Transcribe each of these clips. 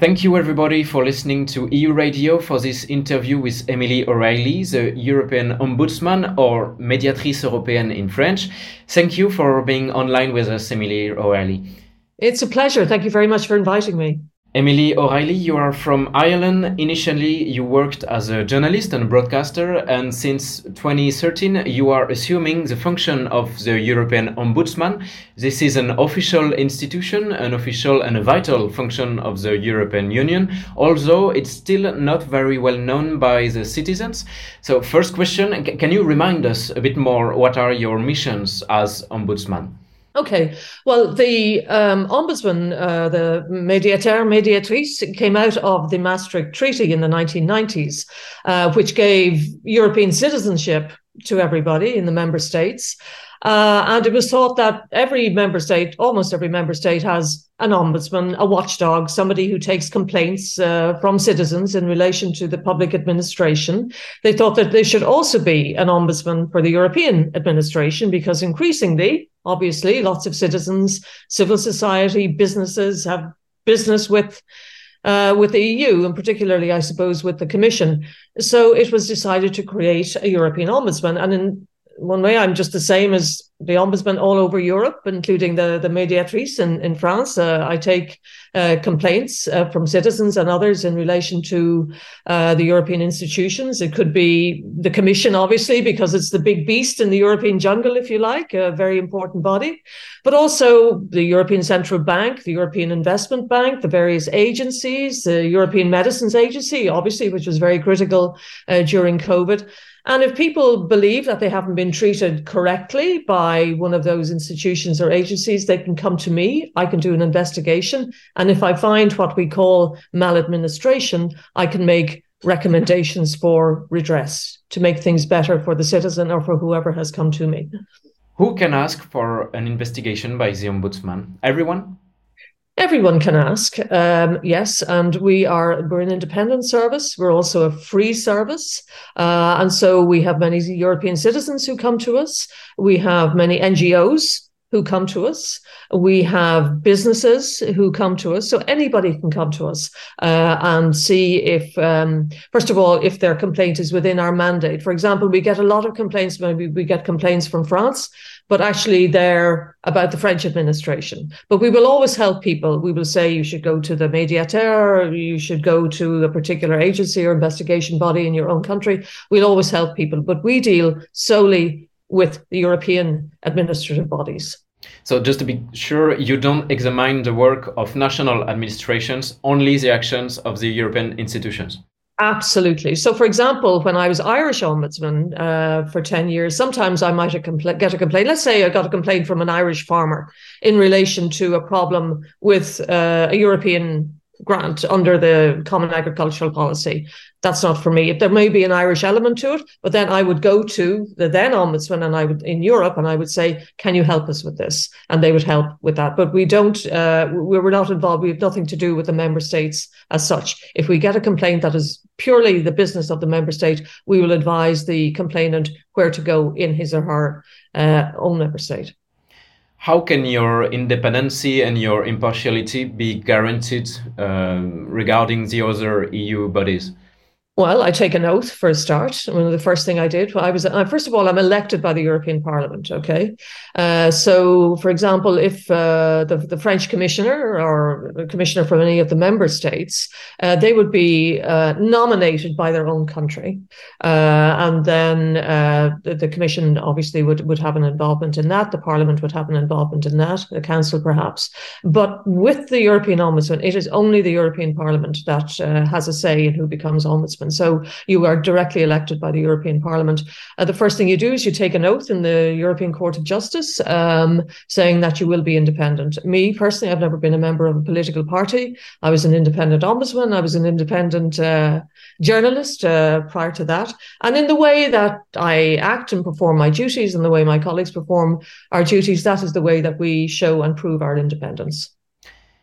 Thank you, everybody, for listening to EU Radio for this interview with Emily O'Reilly, the European Ombudsman or Médiatrice Européenne in French. Thank you for being online with us, Emily O'Reilly. It's a pleasure. Thank you very much for inviting me. Emily O'Reilly, you are from Ireland. Initially, you worked as a journalist and broadcaster, and since 2013, you are assuming the function of the European Ombudsman. This is an official institution, an official and a vital function of the European Union, although it's still not very well known by the citizens. So, first question can you remind us a bit more what are your missions as Ombudsman? Okay. Well, the um, ombudsman, uh, the médiateur, médiatrice, came out of the Maastricht Treaty in the 1990s, uh, which gave European citizenship to everybody in the member states. Uh, and it was thought that every member state, almost every member state, has an ombudsman, a watchdog, somebody who takes complaints uh, from citizens in relation to the public administration. They thought that there should also be an ombudsman for the European administration because increasingly, obviously, lots of citizens, civil society, businesses have business with uh, with the EU, and particularly, I suppose, with the Commission. So it was decided to create a European ombudsman. And in one way, I'm just the same as the ombudsman all over Europe, including the, the mediatrice in, in France. Uh, I take uh, complaints uh, from citizens and others in relation to uh, the European institutions. It could be the Commission, obviously, because it's the big beast in the European jungle, if you like, a very important body, but also the European Central Bank, the European Investment Bank, the various agencies, the European Medicines Agency, obviously, which was very critical uh, during COVID. And if people believe that they haven't been treated correctly by one of those institutions or agencies, they can come to me. I can do an investigation. And if I find what we call maladministration, I can make recommendations for redress to make things better for the citizen or for whoever has come to me. Who can ask for an investigation by the Ombudsman? Everyone? Everyone can ask, um, yes, and we are we're an independent service. We're also a free service, uh, and so we have many European citizens who come to us. We have many NGOs who come to us. We have businesses who come to us. So anybody can come to us uh, and see if, um, first of all, if their complaint is within our mandate. For example, we get a lot of complaints. Maybe we get complaints from France, but actually they're about the French administration. But we will always help people. We will say you should go to the mediateur, you should go to a particular agency or investigation body in your own country. We'll always help people, but we deal solely with the European administrative bodies. So, just to be sure, you don't examine the work of national administrations, only the actions of the European institutions. Absolutely. So, for example, when I was Irish ombudsman uh, for 10 years, sometimes I might compl- get a complaint. Let's say I got a complaint from an Irish farmer in relation to a problem with uh, a European grant under the common agricultural policy. That's not for me. There may be an Irish element to it, but then I would go to the then ombudsman and I would in Europe and I would say, "Can you help us with this?" And they would help with that. But we don't. Uh, we are not involved. We have nothing to do with the member states as such. If we get a complaint that is purely the business of the member state, we will advise the complainant where to go in his or her uh, own member state. How can your independency and your impartiality be guaranteed uh, regarding the other EU bodies? Well, I take an oath for a start. One of the first thing I did, well, I was uh, first of all, I'm elected by the European Parliament. Okay, uh, so for example, if uh, the the French commissioner or commissioner from any of the member states, uh, they would be uh, nominated by their own country, uh, and then the, the, Commission obviously would would have an involvement in that. The Parliament would have an involvement in that. The Council perhaps, but with the European Ombudsman, it is only the European Parliament that has a say in who becomes ombudsman. And so you are directly elected by the European Parliament. Uh, the first thing you do is you take an oath in the European Court of Justice um, saying that you will be independent. Me personally, I've never been a member of a political party. I was an independent ombudsman. I was an independent uh, journalist uh, prior to that. And in the way that I act and perform my duties and the way my colleagues perform our duties, that is the way that we show and prove our independence.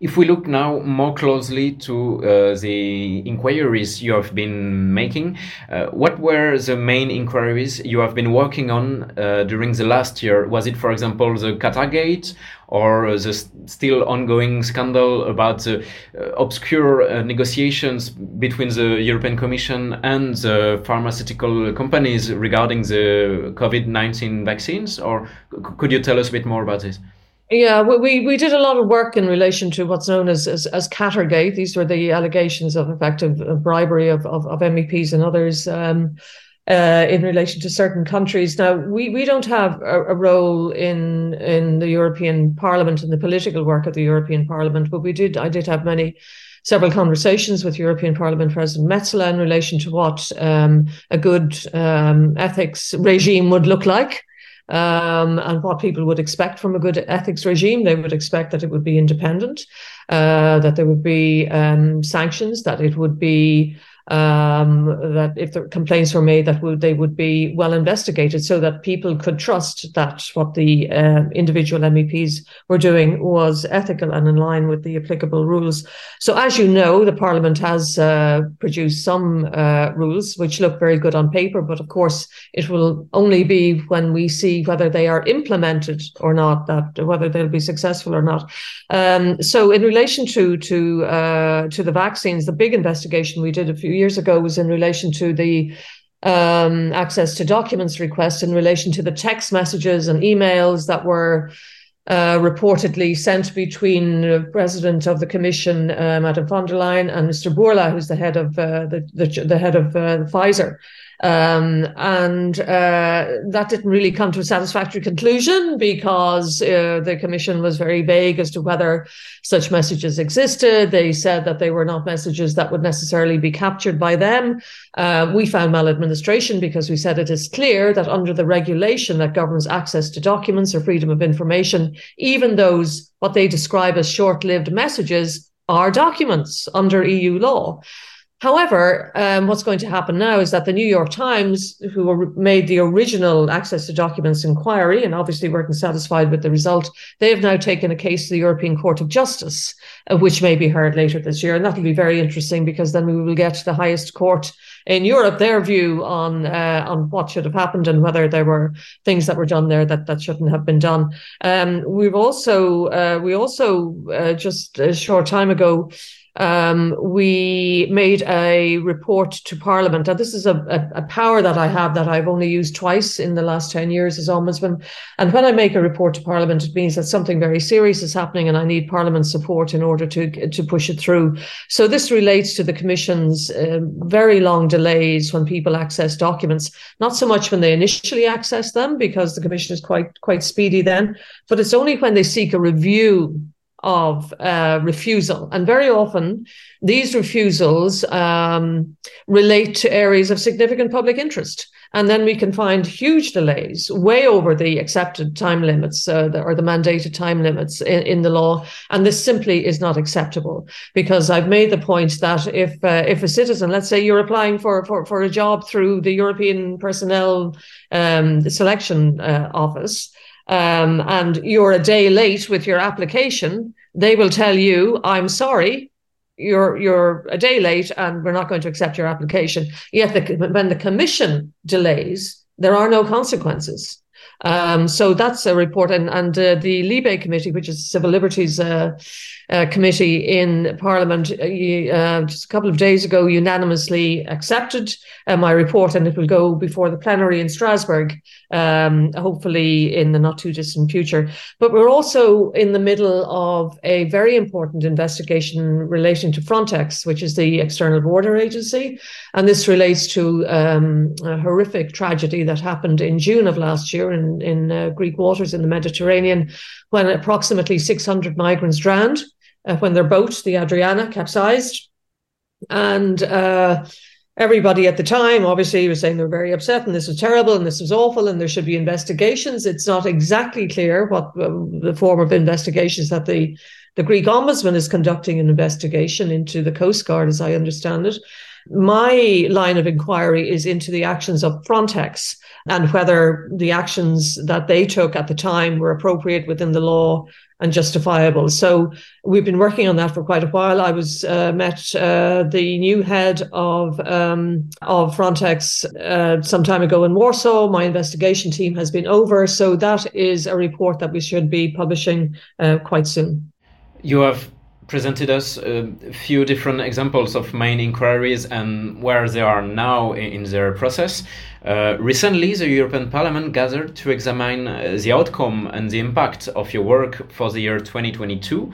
If we look now more closely to uh, the inquiries you have been making, uh, what were the main inquiries you have been working on uh, during the last year? Was it, for example, the Qatargate or the still ongoing scandal about the uh, obscure uh, negotiations between the European Commission and the pharmaceutical companies regarding the COVID 19 vaccines? Or could you tell us a bit more about this? Yeah, we, we did a lot of work in relation to what's known as as, as Qatargate. These were the allegations of effective bribery of, of, of MEPs and others um, uh, in relation to certain countries. Now, we, we don't have a, a, role in in the European Parliament and the political work of the European Parliament, but we did. I did have many several conversations with European Parliament President Metsola in relation to what um, a good um, ethics regime would look like um, and what people would expect from a good ethics regime. They would expect that it would be independent, uh, that there would be um, sanctions, that it would be um, that if the complaints were made, that would, they would be well investigated, so that people could trust that what the uh, individual MEPs were doing was ethical and in line with the applicable rules. So, as you know, the Parliament has uh, produced some uh, rules which look very good on paper, but of course, it will only be when we see whether they are implemented or not, that whether they'll be successful or not. Um, so, in relation to to uh, to the vaccines, the big investigation we did a few years ago was in relation to the um, access to documents request in relation to the text messages and emails that were uh, reportedly sent between the president of the commission, uh, Madame von der Leyen, and Mr. Bourla, who's the head of uh, the, the, the head of uh, Pfizer. Um, and uh, that didn't really come to a satisfactory conclusion because uh, the commission was very vague as to whether such messages existed. They said that they were not messages that would necessarily be captured by them. Uh, we found maladministration because we said it is clear that under the regulation that governs access to documents or freedom of information, even those what they describe as short lived messages are documents under EU law. However, um, what's going to happen now is that the New York Times, who made the original access to documents inquiry and obviously weren't satisfied with the result, they have now taken a case to the European Court of Justice, uh, which may be heard later this year. And that'll be very interesting because then we will get the highest court in Europe their view on uh, on what should have happened and whether there were things that were done there that that shouldn't have been done. Um, we've also uh, we also uh, just a short time ago um, we made a report to Parliament. Now, this is a, a, a, power that I have that I've only used twice in the last 10 years as Ombudsman. And when I make a report to Parliament, it means that something very serious is happening and I need Parliament's support in order to, to push it through. So this relates to the Commission's uh, very long delays when people access documents, not so much when they initially access them, because the Commission is quite, quite speedy then, but it's only when they seek a review of uh, refusal. And very often, these refusals um, relate to areas of significant public interest. And then we can find huge delays, way over the accepted time limits uh, or the mandated time limits in, in, the law. And this simply is not acceptable because I've made the point that if uh, if a citizen, let's say you're applying for for, for a job through the European Personnel um, Selection uh, Office, um, and you're a day late with your application, they will tell you, I'm sorry, you're you're a day late and we're not going to accept your application. Yet the, when the commission delays, there are no consequences. Um, so that's a report, and and uh, the Libe committee, which is civil liberties uh, uh, committee in Parliament, uh, uh, just a couple of days ago, unanimously accepted uh, my report, and it will go before the plenary in Strasbourg, um, hopefully in the not too distant future. But we're also in the middle of a very important investigation relating to Frontex, which is the external border agency, and this relates to um, a horrific tragedy that happened in June of last year in in, uh, Greek waters in the Mediterranean when approximately 600 migrants drowned uh, when their boat, the Adriana, capsized. And uh, everybody at the time obviously was saying they were very upset and this was terrible and this was awful and there should be investigations. It's not exactly clear what um, the form of investigations that the the Greek ombudsman is conducting an investigation into the Coast Guard, as I understand it. My line of inquiry is into the actions of Frontex and whether the actions that they took at the time were appropriate within the law and justifiable. So we've been working on that for quite a while. I was uh, met uh, the new head of um, of Frontex uh, some time ago in Warsaw. My investigation team has been over, so that is a report that we should be publishing uh, quite soon. You have presented us a few different examples of main inquiries and where they are now in their process. Uh, recently, the European Parliament gathered to examine uh, the outcome and the impact of your work for the year 2022.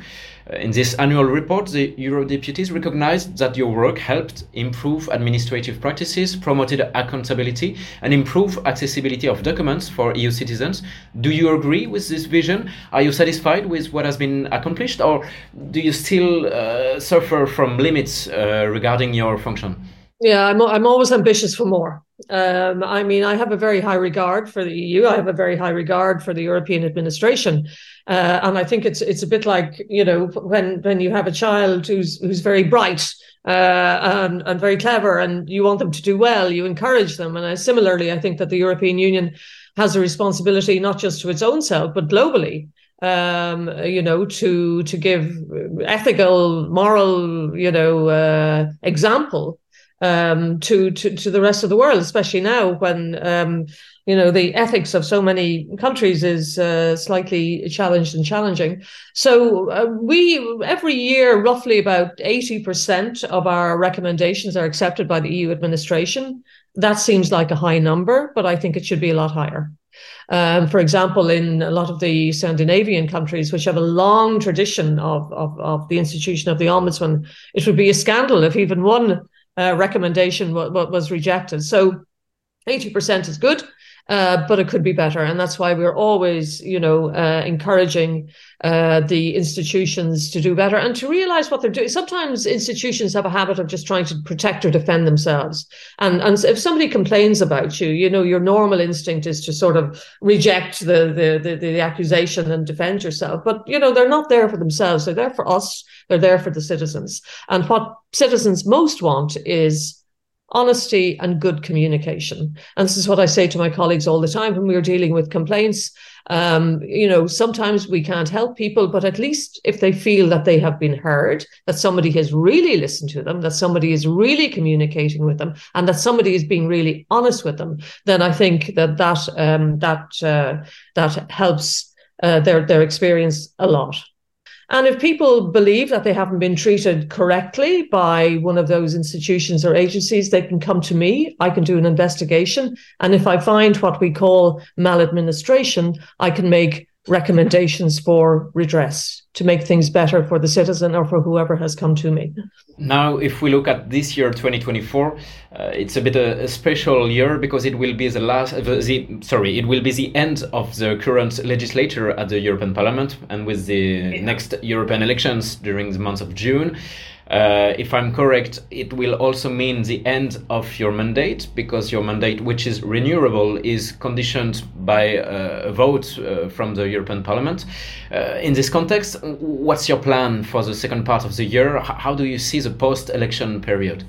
In this annual report, the Eurodeputies recognized that your work helped improve administrative practices, promoted accountability, and improve accessibility of documents for EU citizens. Do you agree with this vision? Are you satisfied with what has been accomplished, or do you still uh, suffer from limits uh, regarding your function? Yeah, I'm, I'm always ambitious for more. Um, I mean, I have a very high regard for the EU. I have a very high regard for the European administration, uh, and I think it's it's a bit like you know when when you have a child who's who's very bright uh, and and very clever, and you want them to do well, you encourage them. And I, similarly, I think that the European Union has a responsibility not just to its own self but globally. Um, you know, to to give ethical, moral, you know, uh, example um, to, to to the rest of the world, especially now when um, you know the ethics of so many countries is uh, slightly challenged and challenging. So uh, we every year, roughly about eighty percent of our recommendations are accepted by the EU administration. That seems like a high number, but I think it should be a lot higher. Um, for example, in a lot of the Scandinavian countries, which have a long tradition of, of, of the institution of the ombudsman, it would be a scandal if even one uh, recommendation w- was rejected. So 80% is good. Uh, but it could be better. And that's why we're always, you know, uh, encouraging uh, the institutions to do better and to realize what they're doing. Sometimes institutions have a habit of just trying to protect or defend themselves. And, and if somebody complains about you, you know, your normal instinct is to sort of reject the, the, the, the accusation and defend yourself. But, you know, they're not there for themselves. They're there for us. They're there for the citizens. And what citizens most want is honesty and good communication. And this is what I say to my colleagues all the time when we're dealing with complaints. Um, you know, sometimes we can't help people, but at least if they feel that they have been heard, that somebody has really listened to them, that somebody is really communicating with them, and that somebody is being really honest with them, then I think that that um, that uh, that helps uh, their their experience a lot. And if people believe that they haven't been treated correctly by one of those institutions or agencies, they can come to me. I can do an investigation. And if I find what we call maladministration, I can make recommendations for redress to make things better for the citizen or for whoever has come to me. Now, if we look at this year, 2024, uh, it's a bit a, a, special year because it will be the last, uh, the, sorry, it will be the end of the current legislature at the European Parliament and with the yeah. next European elections during the month of June. Uh, if I'm correct, it will also mean the end of your mandate because your mandate, which is renewable, is conditioned by uh, a vote uh, from the European Parliament. Uh, in this context, what's your plan for the second part of the year? How do you see the post election period?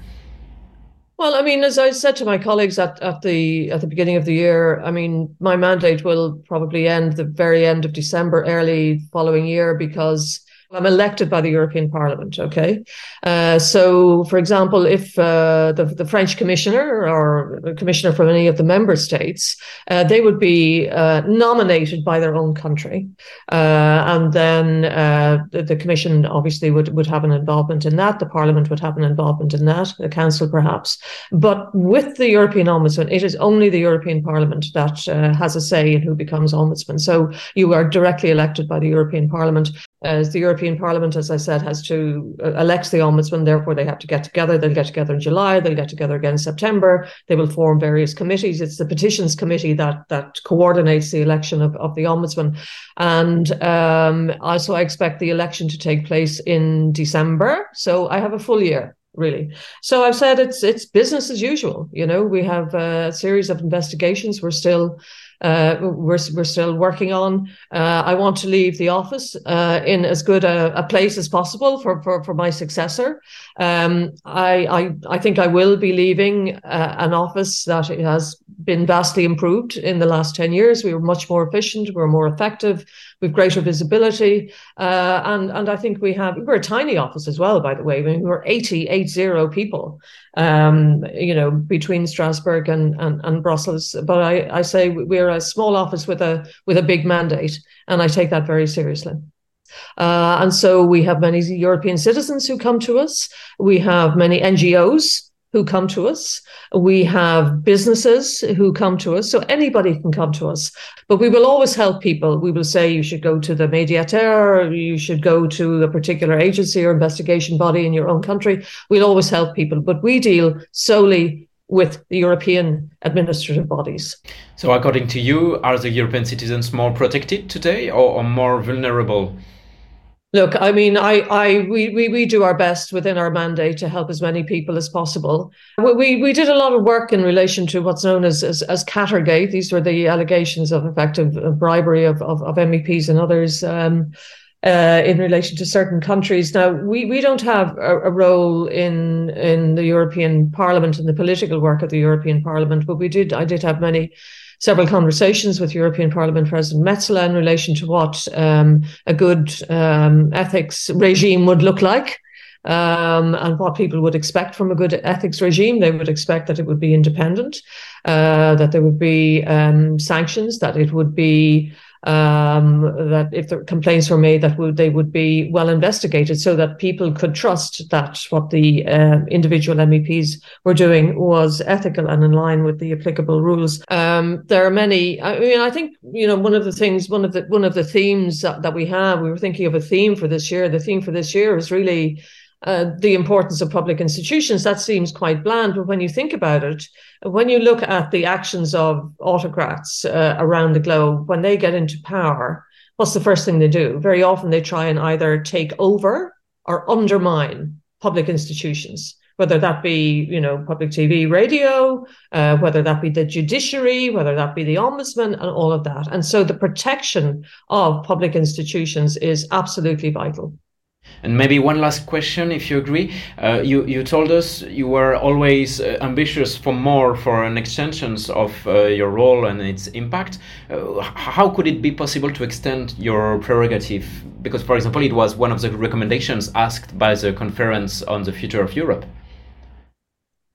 Well, I mean, as I said to my colleagues at, at the at the beginning of the year, I mean, my mandate will probably end the very end of December, early following year, because I'm elected by the European Parliament. Okay, uh, so for example, if uh, the the French commissioner or commissioner from any of the member states, uh, they would be uh, nominated by their own country, uh, and then uh, the, the, Commission obviously would would have an involvement in that. The Parliament would have an involvement in that. The Council perhaps, but with the European Ombudsman, it is only the European Parliament that has a say in who becomes ombudsman. So you are directly elected by the European Parliament as the European Parliament, as I said, has to uh, elect the ombudsman. Therefore, they have to get together. They'll get together in July. They'll get together again in September. They will form various committees. It's the petitions committee that that coordinates the election of, of the ombudsman. And um, also, I expect the election to take place in December. So I have a full year really. So I've said it's it's business as usual. You know, we have a series of investigations. We're still uh, we're, we're still working on. Uh, I want to leave the office uh, in as good a, a, place as possible for, for, for my successor. Um, I, I, I think I will be leaving uh, an office that has been vastly improved in the last 10 years. We were much more efficient, we are more effective, we've greater visibility. Uh, and, and I think we have, we're a tiny office as well, by the way. I mean, we're 80, 80 people, um, you know, between Strasbourg and, and, and Brussels. But I, I say we're a small office with a, with a big mandate. And I take that very seriously. Uh, and so we have many European citizens who come to us. We have many NGOs who come to us. We have businesses who come to us. So anybody can come to us. But we will always help people. We will say you should go to the mediator, you should go to a particular agency or investigation body in your own country. We'll always help people. But we deal solely with the European administrative bodies. So, according to you, are the European citizens more protected today or, or more vulnerable? Look, I mean, I, I, we, we, we do our best within our mandate to help as many people as possible. We, we did a lot of work in relation to what's known as, as, as Qatargate. These were the allegations of effective bribery of, of, of MEPs and others. Um, uh, in relation to certain countries. Now, we, we don't have a, a, role in in the European Parliament and the political work of the European Parliament, but we did. I did have many several conversations with European Parliament President Metsola in relation to what um, a good um, ethics regime would look like. Um, and what people would expect from a good ethics regime. They would expect that it would be independent, uh, that there would be um, sanctions, that it would be um, that if the complaints were made, that would, they would be well investigated, so that people could trust that what the uh, individual MEPs were doing was ethical and in line with the applicable rules. Um, there are many. I mean, I think you know one of the things, one of the one of the themes that, that we have. We were thinking of a theme for this year. The theme for this year is really uh, the importance of public institutions. That seems quite bland, but when you think about it, when you look at the actions of autocrats uh, around the globe, when they get into power, what's the first thing they do? Very often they try and either take over or undermine public institutions whether that be you know public TV, radio, uh, whether that be the judiciary, whether that be the ombudsman, and all of that. And so the protection of public institutions is absolutely vital. And maybe one last question, if you agree. Uh, you, you told us you were always uh, ambitious for more for an extensions of uh, your role and its impact. Uh, how could it be possible to extend your prerogative? Because, for example, it was one of the recommendations asked by the conference on the future of Europe.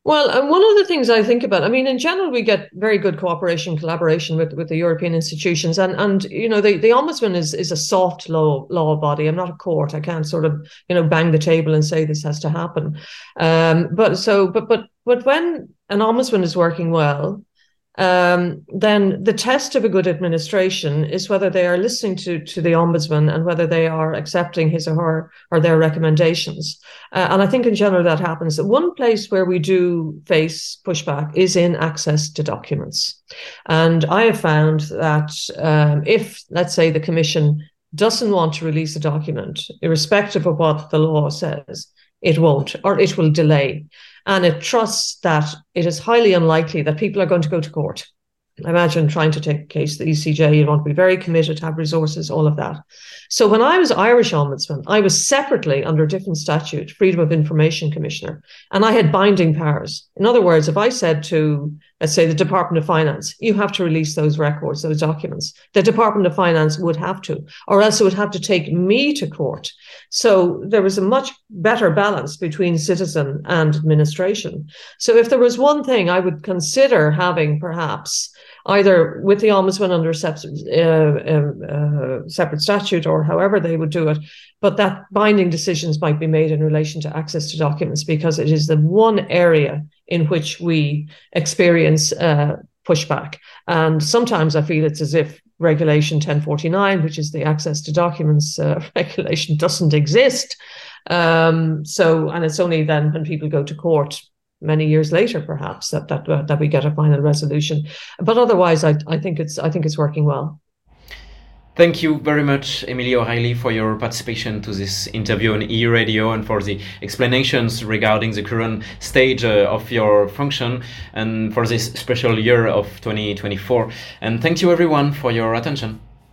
Well, and one of the things I think about, I mean, in general, we get very good cooperation, collaboration with, with the European institutions, and and you know, the, the ombudsman is is a soft law law body. I'm not a court. I can't sort of you know bang the table and say this has to happen. Um, but so, but but but when an ombudsman is working well, um, then the test of a good administration is whether they are listening to, to the ombudsman and whether they are accepting his or her or their recommendations. Uh, and I think in general that happens. One place where we do face pushback is in access to documents. And I have found that um, if, let's say, the Commission doesn't want to release a document, irrespective of what the law says, it won't, or it will delay and it trusts that it is highly unlikely that people are going to go to court. I Imagine trying to take a case the ECJ, you want to be very committed, to have resources, all of that. So when I was Irish Ombudsman, I was separately under a different statute, Freedom of Information Commissioner, and I had binding powers. In other words, if I said to, let's say, the Department of Finance, you have to release those records, those documents, the Department of Finance would have to, or else it would have to take me to court. So there was a much better balance between citizen and administration. So if there was one thing I would consider having perhaps either with the ombudsman under separate, uh, um, uh, separate statute or however they would do it, but that binding decisions might be made in relation to access to documents because it is the one area in which we experience uh, pushback. And sometimes I feel it's as if Regulation 1049, which is the access to documents uh, regulation, doesn't exist. Um, so, and it's only then when people go to court many years later, perhaps that that uh, that we get a final resolution. But otherwise, I I think it's I think it's working well. Thank you very much, Emily O'Reilly, for your participation to this interview on EU Radio and for the explanations regarding the current stage uh, of your function and for this special year of 2024. And thank you everyone for your attention.